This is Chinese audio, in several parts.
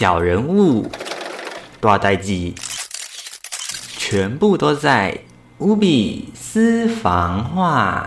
小人物、大代记，全部都在乌比私房话。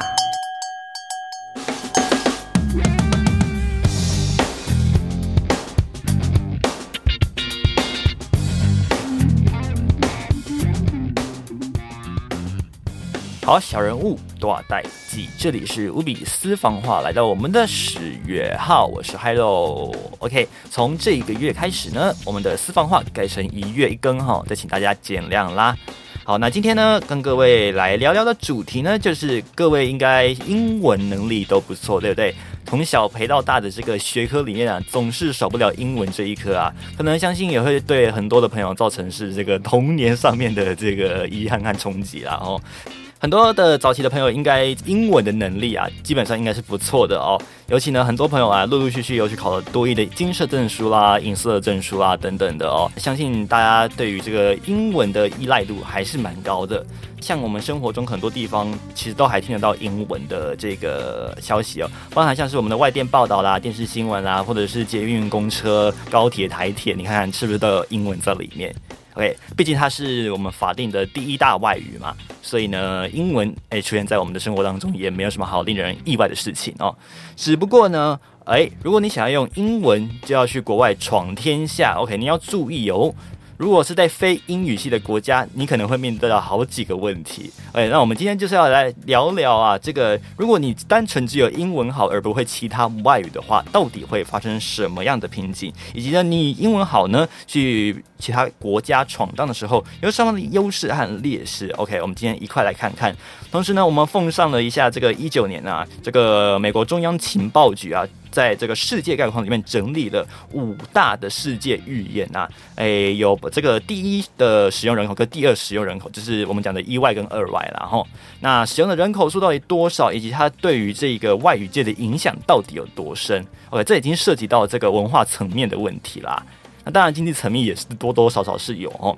好，小人物多少代记，这里是无比私房话，来到我们的十月号，我是 Hello。OK，从这一个月开始呢，我们的私房话改成一月一更哈，再请大家见谅啦。好，那今天呢，跟各位来聊聊的主题呢，就是各位应该英文能力都不错，对不对？从小陪到大的这个学科里面啊，总是少不了英文这一科啊，可能相信也会对很多的朋友造成是这个童年上面的这个遗憾和冲击啦哦。很多的早期的朋友应该英文的能力啊，基本上应该是不错的哦。尤其呢，很多朋友啊，陆陆续续又去考了多益的金色证书啦、银色证书啦等等的哦。相信大家对于这个英文的依赖度还是蛮高的。像我们生活中很多地方，其实都还听得到英文的这个消息哦，包含像是我们的外电报道啦、电视新闻啦，或者是捷运、公车、高铁、台铁，你看看是不是都有英文在里面？OK，毕竟它是我们法定的第一大外语嘛，所以呢，英文诶出现在我们的生活当中也没有什么好令人意外的事情哦。只不过呢，诶，如果你想要用英文就要去国外闯天下，OK，你要注意哦。如果是在非英语系的国家，你可能会面对到好几个问题。哎，那我们今天就是要来聊聊啊，这个如果你单纯只有英文好而不会其他外语的话，到底会发生什么样的瓶颈？以及呢，你英文好呢，去其他国家闯荡的时候有什么的优势和劣势？OK，我们今天一块来看看。同时呢，我们奉上了一下这个一九年啊，这个美国中央情报局啊。在这个世界概况里面整理了五大的世界预言啊，诶，有这个第一的使用人口跟第二使用人口，就是我们讲的一外跟二外啦。哈那使用的人口数到底多少，以及它对于这个外语界的影响到底有多深？OK，这已经涉及到这个文化层面的问题啦。那当然经济层面也是多多少少是有哦。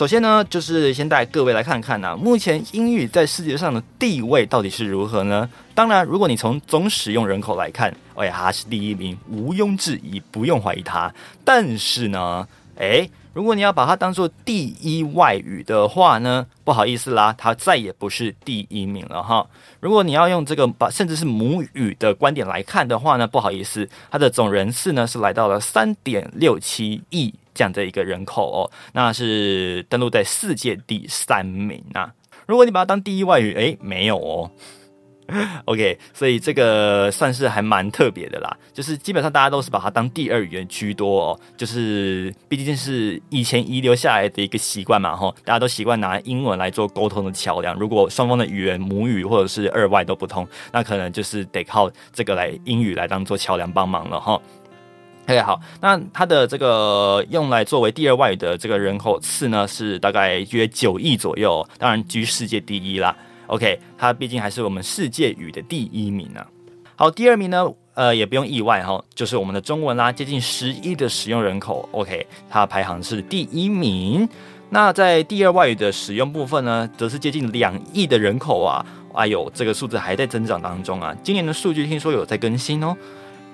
首先呢，就是先带各位来看看呢，目前英语在世界上的地位到底是如何呢？当然，如果你从总使用人口来看，哎，它是第一名，毋庸置疑，不用怀疑它。但是呢，哎，如果你要把它当做第一外语的话呢，不好意思啦，它再也不是第一名了哈。如果你要用这个把甚至是母语的观点来看的话呢，不好意思，它的总人次呢是来到了三点六七亿。这样的一个人口哦，那是登录在世界第三名啊。如果你把它当第一外语，诶，没有哦。OK，所以这个算是还蛮特别的啦。就是基本上大家都是把它当第二语言居多哦。就是毕竟是以前遗留下来的一个习惯嘛，哈，大家都习惯拿英文来做沟通的桥梁。如果双方的语言母语或者是二外都不通，那可能就是得靠这个来英语来当做桥梁帮忙了哈。OK，好，那它的这个用来作为第二外语的这个人口次呢，是大概约九亿左右，当然居世界第一啦。OK，它毕竟还是我们世界语的第一名呢。好，第二名呢，呃，也不用意外哈，就是我们的中文啦，接近十亿的使用人口。OK，它排行是第一名。那在第二外语的使用部分呢，则是接近两亿的人口啊，哎呦，这个数字还在增长当中啊。今年的数据听说有在更新哦。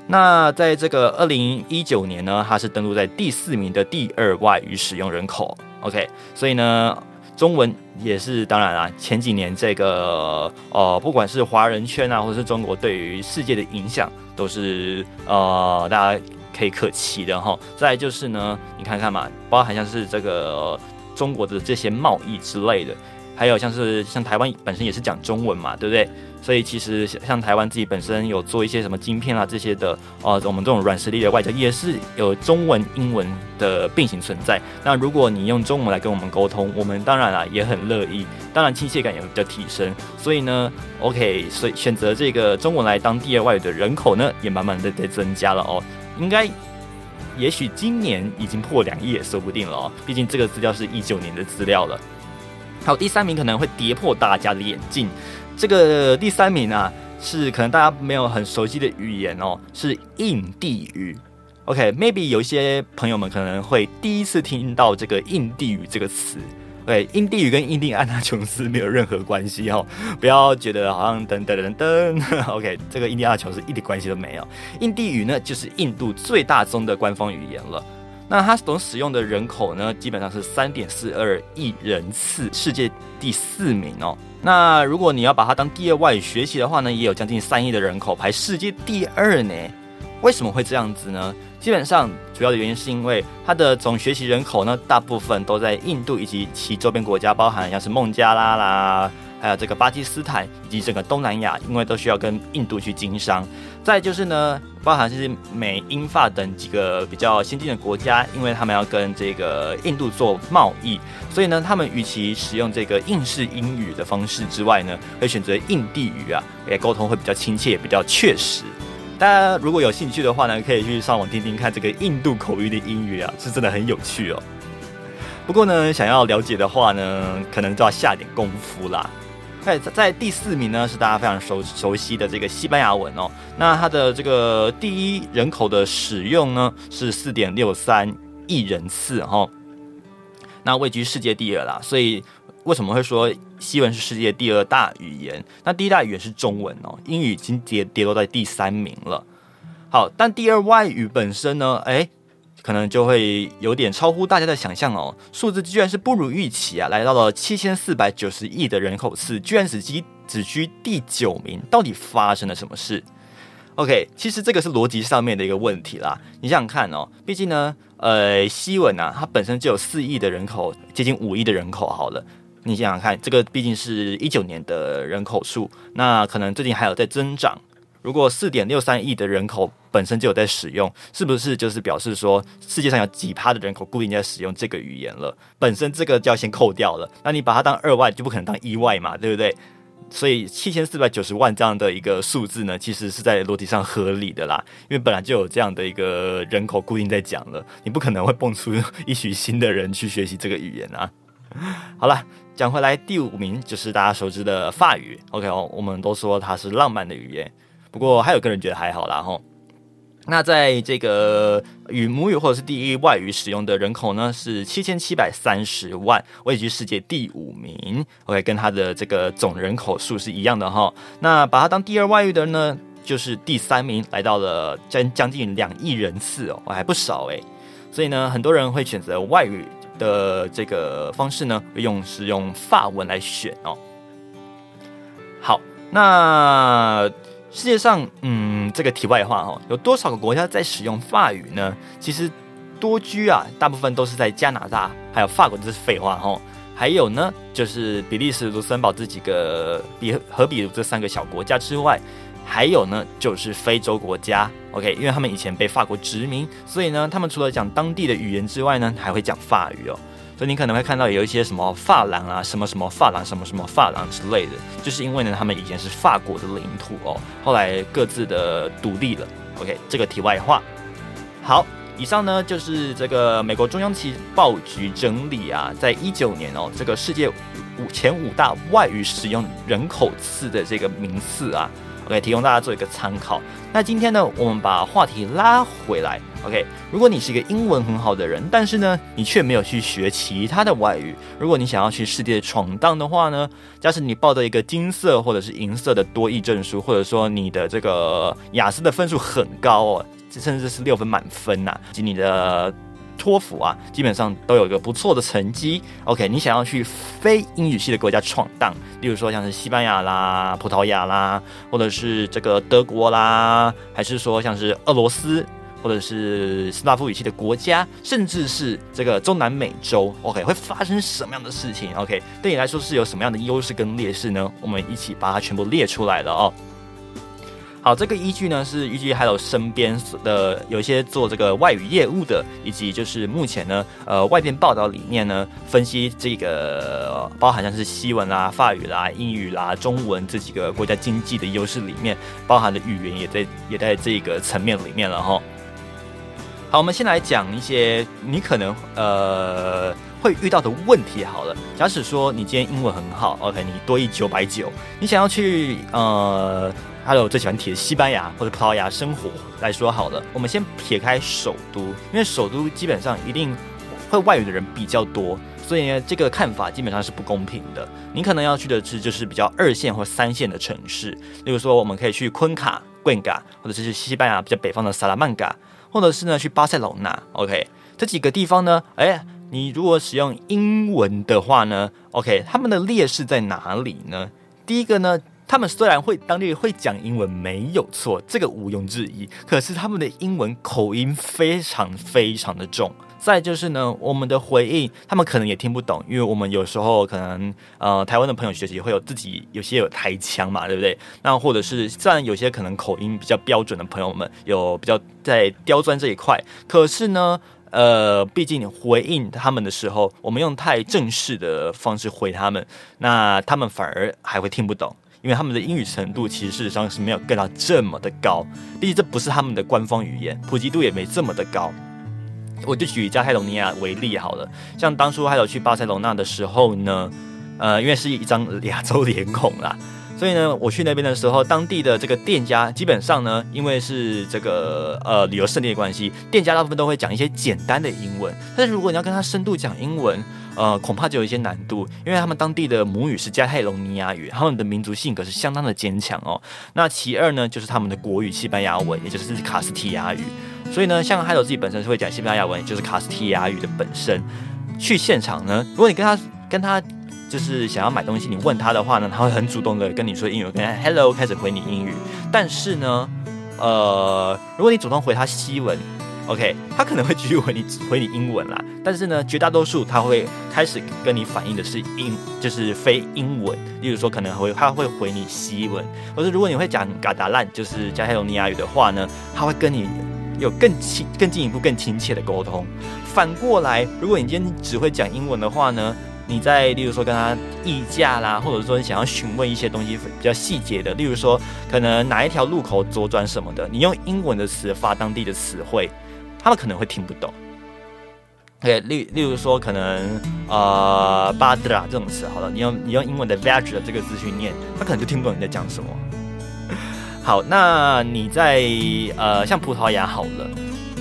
那在这个二零一九年呢，它是登录在第四名的第二外语使用人口。OK，所以呢，中文也是当然啦。前几年这个呃，不管是华人圈啊，或者是中国对于世界的影响，都是呃大家可以可期的哈。再就是呢，你看看嘛，包含像是这个中国的这些贸易之类的，还有像是像台湾本身也是讲中文嘛，对不对？所以其实像台湾自己本身有做一些什么晶片啊这些的，呃，我们这种软实力的外交也是有中文、英文的并行存在。那如果你用中文来跟我们沟通，我们当然啊也很乐意，当然亲切感也会比较提升。所以呢，OK，所以选择这个中文来当第二外语的人口呢，也慢慢的在增加了哦。应该，也许今年已经破两亿也说不定了哦。毕竟这个资料是一九年的资料了。好，第三名可能会跌破大家的眼镜。这个第三名啊，是可能大家没有很熟悉的语言哦，是印地语。OK，maybe 有一些朋友们可能会第一次听到这个印地语这个词。对，印地语跟印第安纳琼斯没有任何关系哦，不要觉得好像噔噔噔噔。OK，这个印第安纳琼斯一点关系都没有。印地语呢，就是印度最大宗的官方语言了。那它总使用的人口呢，基本上是三点四二亿人次，世界第四名哦。那如果你要把它当第二外语学习的话呢，也有将近三亿的人口，排世界第二呢。为什么会这样子呢？基本上主要的原因是因为它的总学习人口呢，大部分都在印度以及其周边国家，包含像是孟加拉啦。还有这个巴基斯坦以及整个东南亚，因为都需要跟印度去经商。再就是呢，包含是美、英、法等几个比较先进的国家，因为他们要跟这个印度做贸易，所以呢，他们与其使用这个印式英语的方式之外呢，会选择印地语啊，也沟通会比较亲切，也比较确实。大家如果有兴趣的话呢，可以去上网听听看这个印度口语的英语啊，是真的很有趣哦。不过呢，想要了解的话呢，可能就要下点功夫啦。在在第四名呢，是大家非常熟熟悉的这个西班牙文哦。那它的这个第一人口的使用呢是四点六三亿人次哈，那位居世界第二啦。所以为什么会说西文是世界第二大语言？那第一大语言是中文哦，英语已经跌跌落在第三名了。好，但第二外语本身呢，哎。可能就会有点超乎大家的想象哦，数字居然是不如预期啊，来到了七千四百九十亿的人口次，居然只居只居第九名，到底发生了什么事？OK，其实这个是逻辑上面的一个问题啦。你想想看哦，毕竟呢，呃，西文啊，它本身就有四亿的人口，接近五亿的人口，好了，你想想看，这个毕竟是一九年的人口数，那可能最近还有在增长。如果四点六三亿的人口本身就有在使用，是不是就是表示说世界上有几趴的人口固定在使用这个语言了？本身这个就要先扣掉了，那你把它当二外就不可能当一外嘛，对不对？所以七千四百九十万这样的一个数字呢，其实是在逻辑上合理的啦，因为本来就有这样的一个人口固定在讲了，你不可能会蹦出 一群新的人去学习这个语言啊。好了，讲回来，第五名就是大家熟知的法语。OK 哦，我们都说它是浪漫的语言。不过还有个人觉得还好啦吼，那在这个与母语或者是第一外语使用的人口呢是七千七百三十万，位居世界第五名。OK，跟它的这个总人口数是一样的哈。那把它当第二外语的呢，就是第三名，来到了将将近两亿人次哦，还不少诶。所以呢，很多人会选择外语的这个方式呢，用是用法文来选哦。好，那。世界上，嗯，这个题外话哦，有多少个国家在使用法语呢？其实多居啊，大部分都是在加拿大，还有法国，这是废话哈。还有呢，就是比利时、卢森堡这几个比和比如这三个小国家之外，还有呢，就是非洲国家。OK，因为他们以前被法国殖民，所以呢，他们除了讲当地的语言之外呢，还会讲法语哦。所以你可能会看到有一些什么发廊啊，什么什么发廊，什么什么发廊之类的，就是因为呢，他们以前是法国的领土哦，后来各自的独立了。OK，这个题外话。好，以上呢就是这个美国中央情报局整理啊，在一九年哦，这个世界五前五大外语使用人口次的这个名次啊。OK，提供大家做一个参考。那今天呢，我们把话题拉回来。OK，如果你是一个英文很好的人，但是呢，你却没有去学其他的外语，如果你想要去世界闯荡的话呢，假使你报的一个金色或者是银色的多益证书，或者说你的这个雅思的分数很高哦，甚至是六分满分呐，及你的。托福啊，基本上都有一个不错的成绩。OK，你想要去非英语系的国家闯荡，例如说像是西班牙啦、葡萄牙啦，或者是这个德国啦，还是说像是俄罗斯，或者是斯拉夫语系的国家，甚至是这个中南美洲，OK，会发生什么样的事情？OK，对你来说是有什么样的优势跟劣势呢？我们一起把它全部列出来了哦。好，这个依据呢是依据还有身边的有一些做这个外语业务的，以及就是目前呢，呃，外边报道里面呢分析这个包含像是西文啦、法语啦、英语啦、中文这几个国家经济的优势里面，包含的语言也在也在这个层面里面了哈。好，我们先来讲一些你可能呃会遇到的问题。好了，假使说你今天英文很好，OK，你多一九百九，你想要去呃。还有最喜欢提的西班牙或者葡萄牙生活来说好了，我们先撇开首都，因为首都基本上一定会外语的人比较多，所以呢，这个看法基本上是不公平的。你可能要去的是就是比较二线或三线的城市，例如说我们可以去昆卡、贵嘎，或者是西班牙比较北方的萨拉曼嘎，或者是呢去巴塞隆纳。OK，这几个地方呢，哎，你如果使用英文的话呢，OK，他们的劣势在哪里呢？第一个呢，他们虽然会当地会讲英文没有错，这个毋庸置疑，可是他们的英文口音非常非常的重。再就是呢，我们的回应他们可能也听不懂，因为我们有时候可能呃台湾的朋友学习会有自己有些有台腔嘛，对不对？那或者是虽然有些可能口音比较标准的朋友们有比较在刁钻这一块，可是呢，呃，毕竟回应他们的时候，我们用太正式的方式回他们，那他们反而还会听不懂，因为他们的英语程度其实事实上是没有跟到这么的高，毕竟这不是他们的官方语言，普及度也没这么的高。我就举加泰隆尼亚为例好了，像当初还有去巴塞罗那的时候呢，呃，因为是一张亚洲脸孔啦，所以呢，我去那边的时候，当地的这个店家基本上呢，因为是这个呃旅游胜地的关系，店家大部分都会讲一些简单的英文，但是如果你要跟他深度讲英文，呃，恐怕就有一些难度，因为他们当地的母语是加泰隆尼亚语，他们的民族性格是相当的坚强哦。那其二呢，就是他们的国语西班牙文，也就是卡斯提亚语。所以呢，像海斗自己本身是会讲西班牙文，也就是卡斯提亚语的本身。去现场呢，如果你跟他跟他就是想要买东西，你问他的话呢，他会很主动的跟你说英语，跟 Hello 开始回你英语。但是呢，呃，如果你主动回他西文，OK，他可能会继续回你回你英文啦。但是呢，绝大多数他会开始跟你反映的是英，就是非英文。例如说，可能会他会回你西文，或是如果你会讲嘎达烂，就是加泰罗尼亚语的话呢，他会跟你。有更亲、更进一步、更亲切的沟通。反过来，如果你今天只会讲英文的话呢，你在例如说跟他议价啦，或者说你想要询问一些东西比较细节的，例如说可能哪一条路口左转什么的，你用英文的词发当地的词汇，他们可能会听不懂。对，例例如说可能呃巴德拉这种词，好了，你用你用英文的 veg 的这个字去念，他可能就听不懂你在讲什么。好，那你在呃，像葡萄牙好了，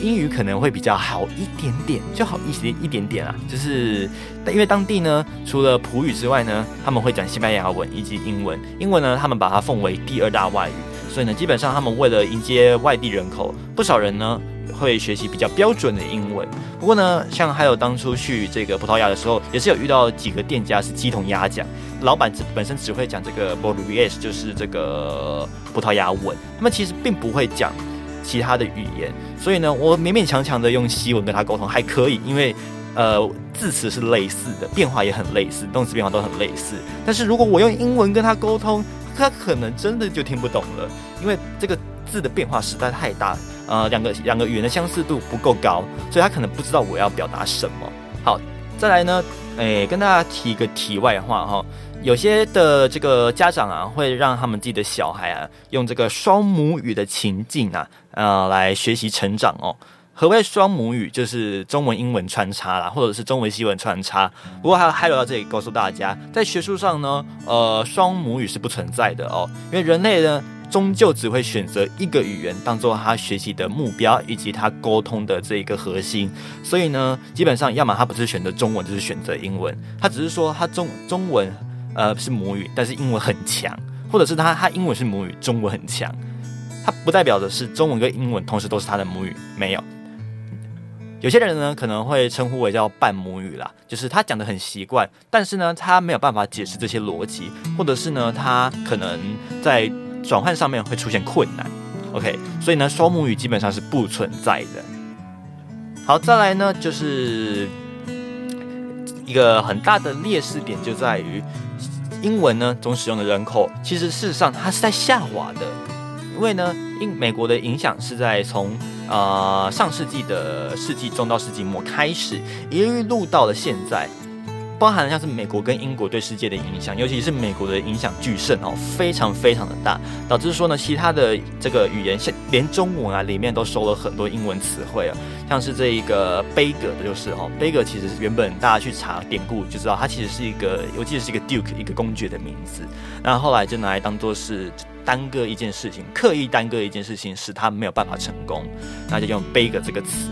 英语可能会比较好一点点，就好一些一点点啊。就是因为当地呢，除了葡语之外呢，他们会讲西班牙文以及英文。英文呢，他们把它奉为第二大外语，所以呢，基本上他们为了迎接外地人口，不少人呢。会学习比较标准的英文，不过呢，像还有当初去这个葡萄牙的时候，也是有遇到几个店家是鸡同鸭讲，老板只本身只会讲这个 b o r u e s 就是这个葡萄牙文，他们其实并不会讲其他的语言，所以呢，我勉勉强强的用西文跟他沟通还可以，因为呃字词是类似的，变化也很类似，动词变化都很类似，但是如果我用英文跟他沟通，他可能真的就听不懂了，因为这个字的变化实在太大。呃，两个两个语言的相似度不够高，所以他可能不知道我要表达什么。好，再来呢，诶，跟大家提一个题外话哈，有些的这个家长啊，会让他们自己的小孩啊，用这个双母语的情境啊，呃，来学习成长哦。何谓双母语？就是中文、英文穿插啦，或者是中文、西文穿插。不过还还有到这里告诉大家，在学术上呢，呃，双母语是不存在的哦，因为人类呢。终究只会选择一个语言当做他学习的目标以及他沟通的这一个核心，所以呢，基本上要么他不是选择中文，就是选择英文。他只是说他中中文呃是母语，但是英文很强，或者是他他英文是母语，中文很强。他不代表的是中文跟英文同时都是他的母语，没有。有些人呢可能会称呼为叫半母语啦，就是他讲的很习惯，但是呢他没有办法解释这些逻辑，或者是呢他可能在。转换上面会出现困难，OK，所以呢，双母语基本上是不存在的。好，再来呢，就是一个很大的劣势点就在于，英文呢总使用的人口，其实事实上它是在下滑的，因为呢，英美国的影响是在从呃上世纪的世纪中到世纪末开始，一路到了现在。包含了像是美国跟英国对世界的影响，尤其是美国的影响巨盛哦，非常非常的大，导致说呢，其他的这个语言，像连中文啊里面都收了很多英文词汇啊，像是这一个悲歌的就是哦，悲歌其实原本大家去查典故就知道，它其实是一个，我记得是一个 duke 一个公爵的名字，那后来就拿来当做是耽搁一件事情，刻意耽搁一件事情，使他没有办法成功，那就用悲歌这个词。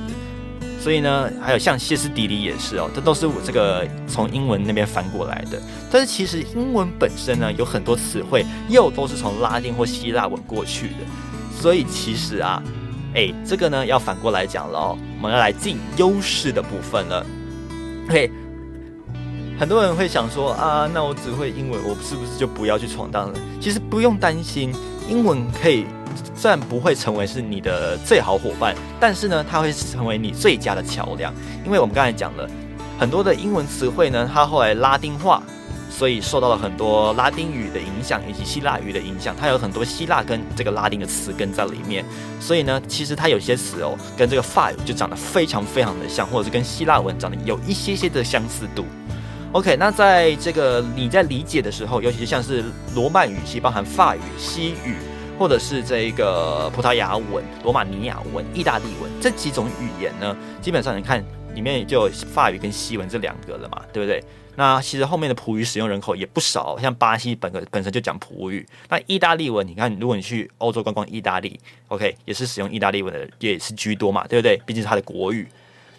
所以呢，还有像歇斯底里也是哦，这都是我这个从英文那边翻过来的。但是其实英文本身呢，有很多词汇又都是从拉丁或希腊文过去的。所以其实啊，哎，这个呢要反过来讲了哦，我们要来进优势的部分了。OK，很多人会想说啊，那我只会英文，我是不是就不要去闯荡了？其实不用担心，英文可以虽然不会成为是你的最好伙伴，但是呢，它会成为你最佳的桥梁。因为我们刚才讲了很多的英文词汇呢，它后来拉丁化。所以受到了很多拉丁语的影响，以及希腊语的影响，它有很多希腊跟这个拉丁的词根在里面。所以呢，其实它有些词哦，跟这个法语就长得非常非常的像，或者是跟希腊文长得有一些些的相似度。OK，那在这个你在理解的时候，尤其是像是罗曼语系，包含法语、西语，或者是这个葡萄牙文、罗马尼亚文、意大利文这几种语言呢，基本上你看里面就有法语跟西文这两个了嘛，对不对？那其实后面的葡语使用人口也不少，像巴西本个本身就讲葡语。那意大利文，你看，如果你去欧洲观光，意大利，OK，也是使用意大利文的，也是居多嘛，对不对？毕竟是它的国语。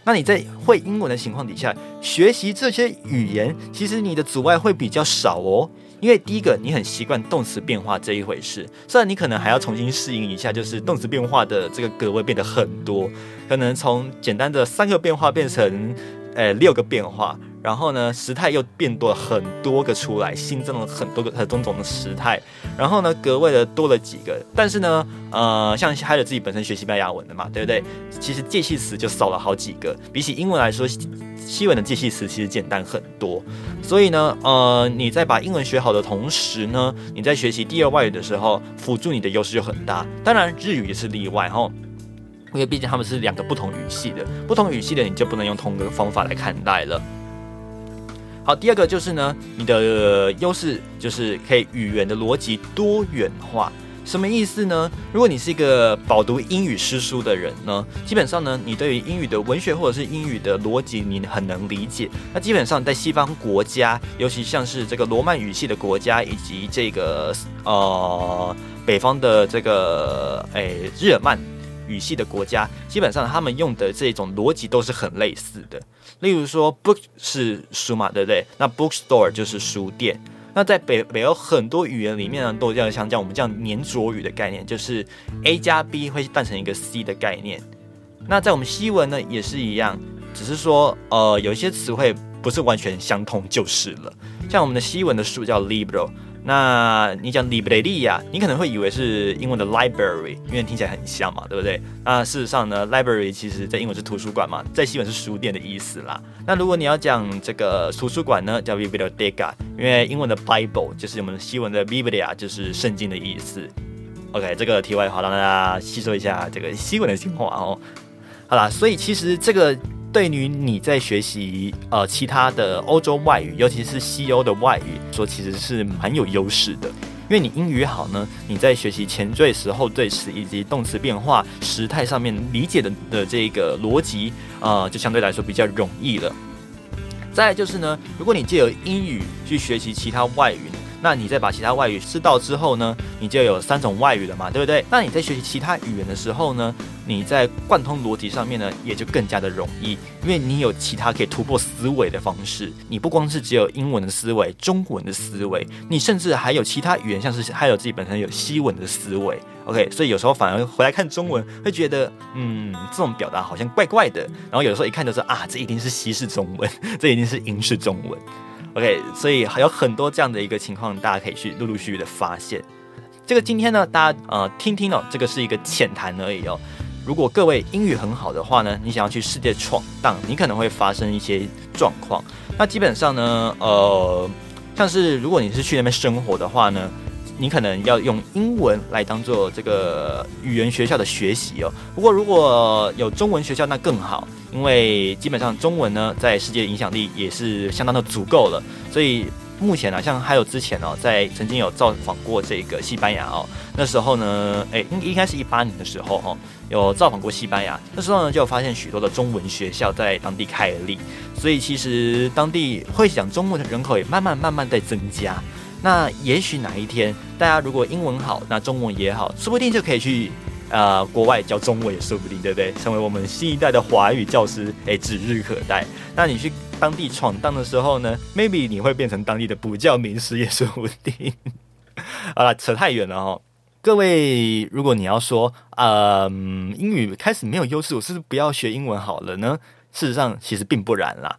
那你在会英文的情况底下，学习这些语言，其实你的阻碍会比较少哦。因为第一个，你很习惯动词变化这一回事，虽然你可能还要重新适应一下，就是动词变化的这个格位变得很多，可能从简单的三个变化变成，呃，六个变化。然后呢，时态又变多了很多个出来，新增了很多个很多种的时态。然后呢，格外的多了几个。但是呢，呃，像还有自己本身学西班牙文的嘛，对不对？其实介系词就少了好几个。比起英文来说，西文的介系词其实简单很多。所以呢，呃，你在把英文学好的同时呢，你在学习第二外语的时候，辅助你的优势就很大。当然，日语也是例外哈，因为毕竟他们是两个不同语系的，不同语系的你就不能用同一个方法来看待了。好，第二个就是呢，你的优势就是可以语言的逻辑多元化。什么意思呢？如果你是一个饱读英语诗书的人呢，基本上呢，你对于英语的文学或者是英语的逻辑，你很能理解。那基本上在西方国家，尤其像是这个罗曼语系的国家，以及这个呃北方的这个诶日耳曼语系的国家，基本上他们用的这种逻辑都是很类似的。例如说，book 是书嘛，对不对？那 bookstore 就是书店。那在北北欧很多语言里面呢，都这样像这样我们这样粘着语的概念，就是 A 加 B 会扮成一个 C 的概念。那在我们西文呢也是一样，只是说呃有一些词汇不是完全相通就是了。像我们的西文的书叫 libro。那你讲 libreria，你可能会以为是英文的 library，因为听起来很像嘛，对不对？那事实上呢，library 其实在英文是图书馆嘛，在西文是书店的意思啦。那如果你要讲这个图书馆呢，叫 biblioteca，因为英文的 bible 就是我们西文的 biblia，就是圣经的意思。OK，这个题外话让大家吸收一下这个西文的精华哦。好啦，所以其实这个。对于你在学习呃其他的欧洲外语，尤其是西欧的外语，说其实是蛮有优势的。因为你英语好呢，你在学习前缀时、后缀词以及动词变化、时态上面理解的的这个逻辑啊，就相对来说比较容易了。再就是呢，如果你借由英语去学习其他外语。那你再把其他外语知道之后呢，你就有三种外语了嘛，对不对？那你在学习其他语言的时候呢，你在贯通逻辑上面呢，也就更加的容易，因为你有其他可以突破思维的方式。你不光是只有英文的思维、中文的思维，你甚至还有其他语言，像是还有自己本身有西文的思维。OK，所以有时候反而回来看中文，会觉得嗯，这种表达好像怪怪的。然后有的时候一看就说啊，这一定是西式中文，这一定是英式中文。OK，所以还有很多这样的一个情况，大家可以去陆陆续续的发现。这个今天呢，大家呃听听哦，这个是一个浅谈而已哦。如果各位英语很好的话呢，你想要去世界闯荡，你可能会发生一些状况。那基本上呢，呃，像是如果你是去那边生活的话呢。你可能要用英文来当做这个语言学校的学习哦。不过如果有中文学校那更好，因为基本上中文呢在世界影响力也是相当的足够了。所以目前呢，像还有之前哦，在曾经有造访过这个西班牙哦，那时候呢，诶，应应该是一八年的时候哈，有造访过西班牙。那时候呢，就发现许多的中文学校在当地开立，所以其实当地会讲中文的人口也慢慢慢慢在增加。那也许哪一天，大家如果英文好，那中文也好，说不定就可以去呃国外教中文也说不定，对不对？成为我们新一代的华语教师，哎，指日可待。那你去当地闯荡的时候呢，maybe 你会变成当地的补教名师也说不定。好了，扯太远了哈。各位，如果你要说，嗯，英语开始没有优势，我是不是不要学英文好了呢？事实上，其实并不然啦。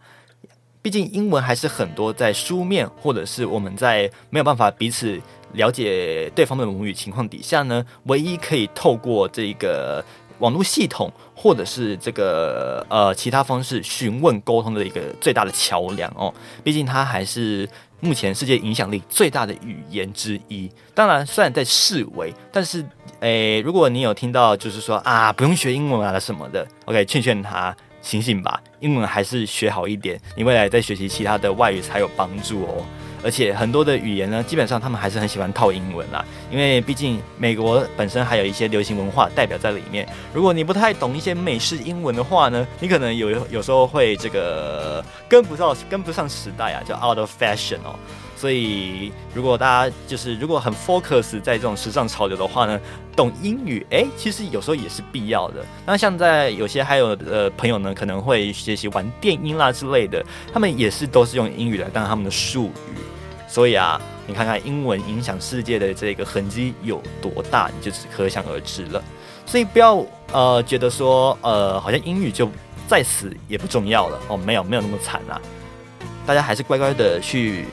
毕竟，英文还是很多在书面或者是我们在没有办法彼此了解对方的母语情况底下呢，唯一可以透过这个网络系统或者是这个呃其他方式询问沟通的一个最大的桥梁哦。毕竟，它还是。目前世界影响力最大的语言之一，当然虽然在视为，但是诶，如果你有听到就是说啊，不用学英文啊什么的，OK，劝劝他醒醒吧，英文还是学好一点，你未来在学习其他的外语才有帮助哦。而且很多的语言呢，基本上他们还是很喜欢套英文啦，因为毕竟美国本身还有一些流行文化代表在里面。如果你不太懂一些美式英文的话呢，你可能有有时候会这个跟不上跟不上时代啊，叫 out of fashion 哦。所以如果大家就是如果很 focus 在这种时尚潮流的话呢，懂英语哎，其实有时候也是必要的。那像在有些还有呃朋友呢，可能会学习玩电音啦之类的，他们也是都是用英语来当他们的术语。所以啊，你看看英文影响世界的这个痕迹有多大，你就可想而知了。所以不要呃觉得说呃好像英语就在此也不重要了哦，没有没有那么惨啊。大家还是乖乖的去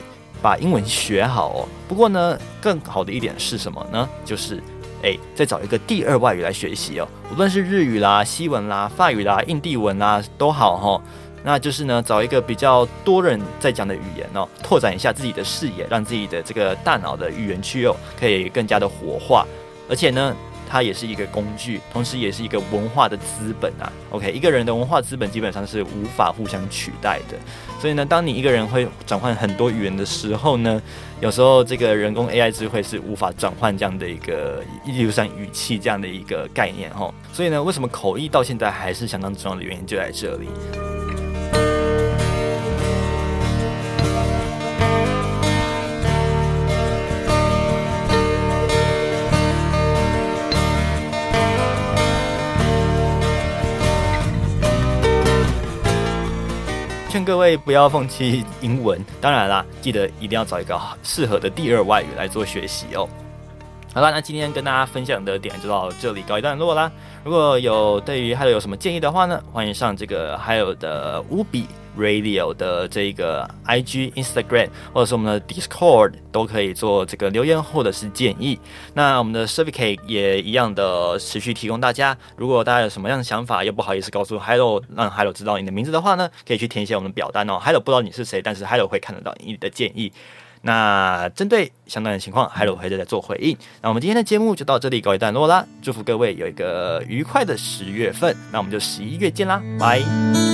把英文学好哦。不过呢，更好的一点是什么呢？就是哎，再找一个第二外语来学习哦，无论是日语啦、西文啦、法语啦、印地文啦都好哈。那就是呢，找一个比较多人在讲的语言哦，拓展一下自己的视野，让自己的这个大脑的语言区哦，可以更加的活化。而且呢，它也是一个工具，同时也是一个文化的资本啊。OK，一个人的文化资本基本上是无法互相取代的。所以呢，当你一个人会转换很多语言的时候呢，有时候这个人工 AI 智慧是无法转换这样的一个，例如像语气这样的一个概念哈。所以呢，为什么口译到现在还是相当重要的原因就在这里。劝各位不要放弃英文，当然啦，记得一定要找一个适合的第二外语来做学习哦。好啦，那今天跟大家分享的点就到这里告一段落啦。如果有对于还有有什么建议的话呢，欢迎上这个还有的五比。Radio 的这个 IG、Instagram 或者是我们的 Discord 都可以做这个留言或者是建议。那我们的 Certificate 也一样的持续提供大家。如果大家有什么样的想法，又不好意思告诉 Hello，让 Hello 知道你的名字的话呢，可以去填写我们的表单哦。Hello 不知道你是谁，但是 Hello 会看得到你的建议。那针对相关的情况，Hello 会再做回应。那我们今天的节目就到这里告一段落啦。祝福各位有一个愉快的十月份。那我们就十一月见啦，拜。